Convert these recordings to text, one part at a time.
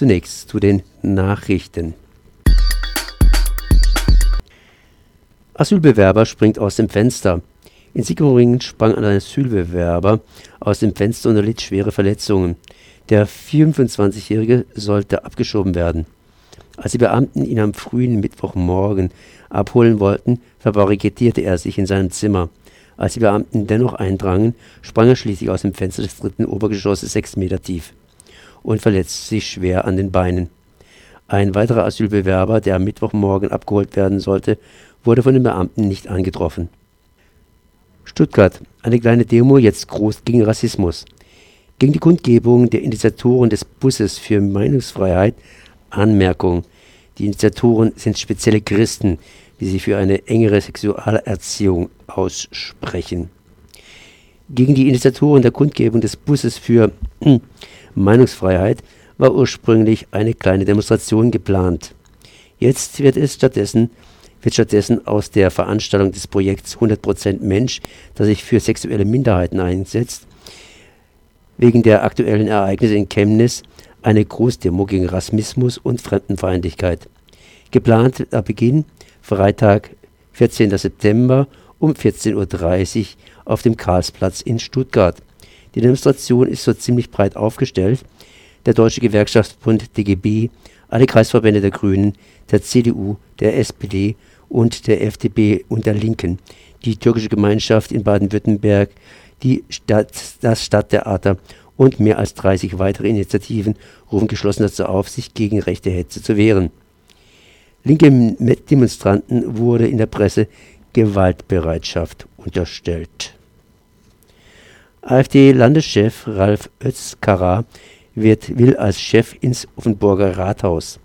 Zunächst zu den Nachrichten. Asylbewerber springt aus dem Fenster. In Sigmaringen sprang ein Asylbewerber aus dem Fenster und erlitt schwere Verletzungen. Der 24-Jährige sollte abgeschoben werden. Als die Beamten ihn am frühen Mittwochmorgen abholen wollten, verbarrikadierte er sich in seinem Zimmer. Als die Beamten dennoch eindrangen, sprang er schließlich aus dem Fenster des dritten Obergeschosses sechs Meter tief und verletzte sich schwer an den Beinen. Ein weiterer Asylbewerber, der am Mittwochmorgen abgeholt werden sollte, wurde von den Beamten nicht angetroffen. Stuttgart. Eine kleine Demo jetzt groß gegen Rassismus. Gegen die Kundgebung der Initiatoren des Busses für Meinungsfreiheit Anmerkung. Die Initiatoren sind spezielle Christen, die sich für eine engere Sexualerziehung aussprechen. Gegen die Initiatoren der Kundgebung des Busses für Meinungsfreiheit war ursprünglich eine kleine Demonstration geplant. Jetzt wird es stattdessen wird stattdessen aus der Veranstaltung des Projekts 100% Mensch, das sich für sexuelle Minderheiten einsetzt, wegen der aktuellen Ereignisse in Chemnitz eine Großdemo gegen Rassismus und Fremdenfeindlichkeit. Geplanter Beginn Freitag, 14. September um 14.30 Uhr auf dem Karlsplatz in Stuttgart. Die Demonstration ist so ziemlich breit aufgestellt. Der Deutsche Gewerkschaftsbund DGB, alle Kreisverbände der Grünen, der CDU, der SPD und der FDP und der Linken, die türkische Gemeinschaft in Baden-Württemberg, die Stadt, das Stadttheater und mehr als 30 weitere Initiativen rufen geschlossen dazu auf, sich gegen rechte Hetze zu wehren. Linke Demonstranten wurde in der Presse Gewaltbereitschaft unterstellt. AfD-Landeschef Ralf Özkara wird, will als Chef ins Offenburger Rathaus.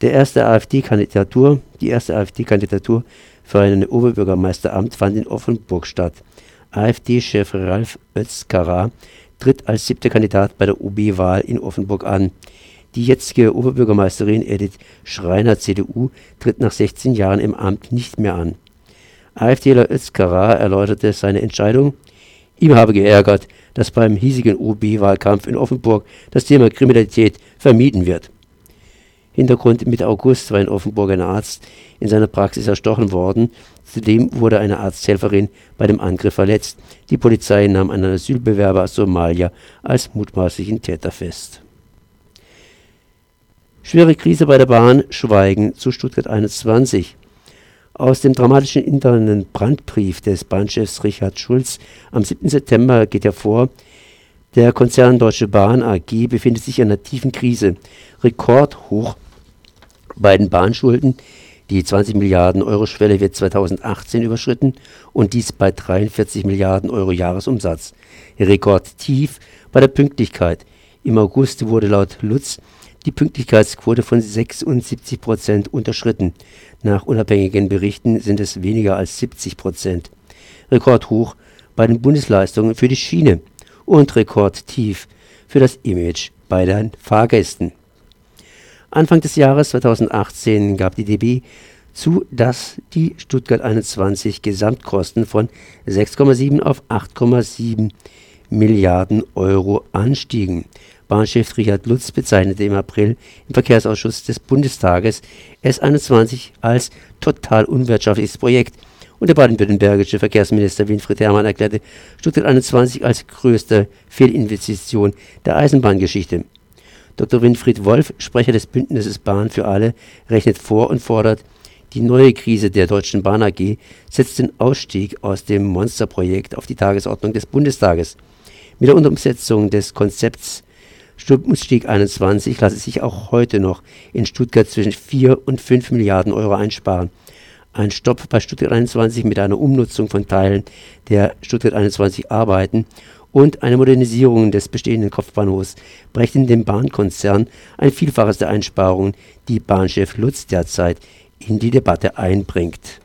Der erste AfD-Kandidatur, die erste AfD-Kandidatur für ein Oberbürgermeisteramt fand in Offenburg statt. AfD-Chef Ralf Özkara tritt als siebter Kandidat bei der OB-Wahl in Offenburg an. Die jetzige Oberbürgermeisterin Edith Schreiner CDU tritt nach 16 Jahren im Amt nicht mehr an. AfDler Özkara erläuterte seine Entscheidung. Ihm habe geärgert, dass beim hiesigen OB-Wahlkampf in Offenburg das Thema Kriminalität vermieden wird. Hintergrund: Mitte August war in Offenburg ein Arzt in seiner Praxis erstochen worden, zudem wurde eine Arzthelferin bei dem Angriff verletzt. Die Polizei nahm einen Asylbewerber aus Somalia als mutmaßlichen Täter fest. Schwere Krise bei der Bahn, Schweigen zu Stuttgart 21. Aus dem dramatischen internen Brandbrief des Bahnchefs Richard Schulz am 7. September geht hervor, der Konzern Deutsche Bahn AG befindet sich in einer tiefen Krise. Rekordhoch bei den Bahnschulden. Die 20 Milliarden Euro Schwelle wird 2018 überschritten und dies bei 43 Milliarden Euro Jahresumsatz. Rekordtief bei der Pünktlichkeit. Im August wurde laut Lutz die Pünktlichkeitsquote von 76 Prozent unterschritten. Nach unabhängigen Berichten sind es weniger als 70 Prozent. Rekordhoch bei den Bundesleistungen für die Schiene und rekordtief für das Image bei den Fahrgästen. Anfang des Jahres 2018 gab die DB zu, dass die Stuttgart 21 Gesamtkosten von 6,7 auf 8,7 Milliarden Euro anstiegen. Bahnchef Richard Lutz bezeichnete im April im Verkehrsausschuss des Bundestages S21 als total unwirtschaftliches Projekt und der baden-württembergische Verkehrsminister Winfried Herrmann erklärte Stuttgart 21 als größte Fehlinvestition der Eisenbahngeschichte. Dr. Winfried Wolf, Sprecher des Bündnisses Bahn für alle, rechnet vor und fordert, die neue Krise der Deutschen Bahn AG setzt den Ausstieg aus dem Monsterprojekt auf die Tagesordnung des Bundestages. Mit der Umsetzung des Konzepts Stieg 21 lasse sich auch heute noch in Stuttgart zwischen 4 und 5 Milliarden Euro einsparen. Ein Stopp bei Stuttgart 21 mit einer Umnutzung von Teilen der Stuttgart 21 Arbeiten und eine Modernisierung des bestehenden Kopfbahnhofs brächten dem Bahnkonzern ein Vielfaches der Einsparungen, die Bahnchef Lutz derzeit in die Debatte einbringt